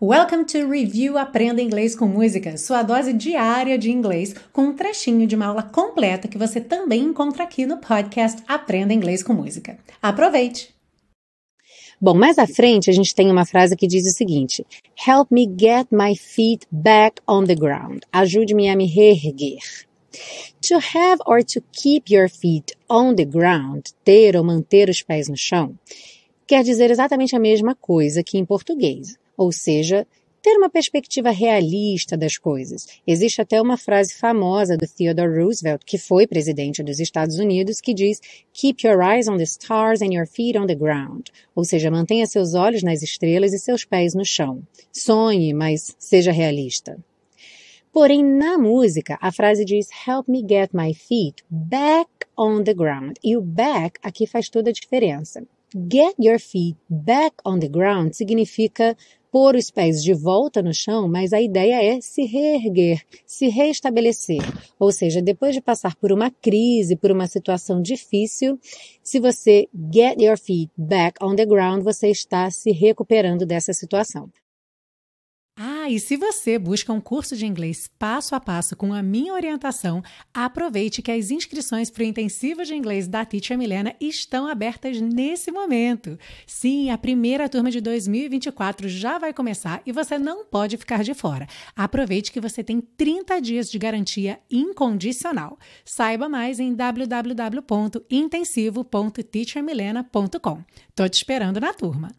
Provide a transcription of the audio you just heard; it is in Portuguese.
Welcome to Review Aprenda Inglês com Música, sua dose diária de inglês, com um trechinho de uma aula completa que você também encontra aqui no podcast Aprenda Inglês com Música. Aproveite! Bom, mais à frente a gente tem uma frase que diz o seguinte: Help me get my feet back on the ground. Ajude-me a me reerguer. To have or to keep your feet on the ground, ter ou manter os pés no chão, quer dizer exatamente a mesma coisa que em português ou seja, ter uma perspectiva realista das coisas. Existe até uma frase famosa do Theodore Roosevelt, que foi presidente dos Estados Unidos, que diz: Keep your eyes on the stars and your feet on the ground. Ou seja, mantenha seus olhos nas estrelas e seus pés no chão. Sonhe, mas seja realista. Porém, na música, a frase diz Help me get my feet back on the ground. E o back aqui faz toda a diferença. Get your feet back on the ground significa pôr os pés de volta no chão, mas a ideia é se reerguer, se reestabelecer. Ou seja, depois de passar por uma crise, por uma situação difícil, se você get your feet back on the ground, você está se recuperando dessa situação. Ah, e se você busca um curso de inglês passo a passo com a minha orientação, aproveite que as inscrições para o intensivo de inglês da Teacher Milena estão abertas nesse momento. Sim, a primeira turma de 2024 já vai começar e você não pode ficar de fora. Aproveite que você tem 30 dias de garantia incondicional. Saiba mais em www.intensivo.teachermilena.com. Tô te esperando na turma.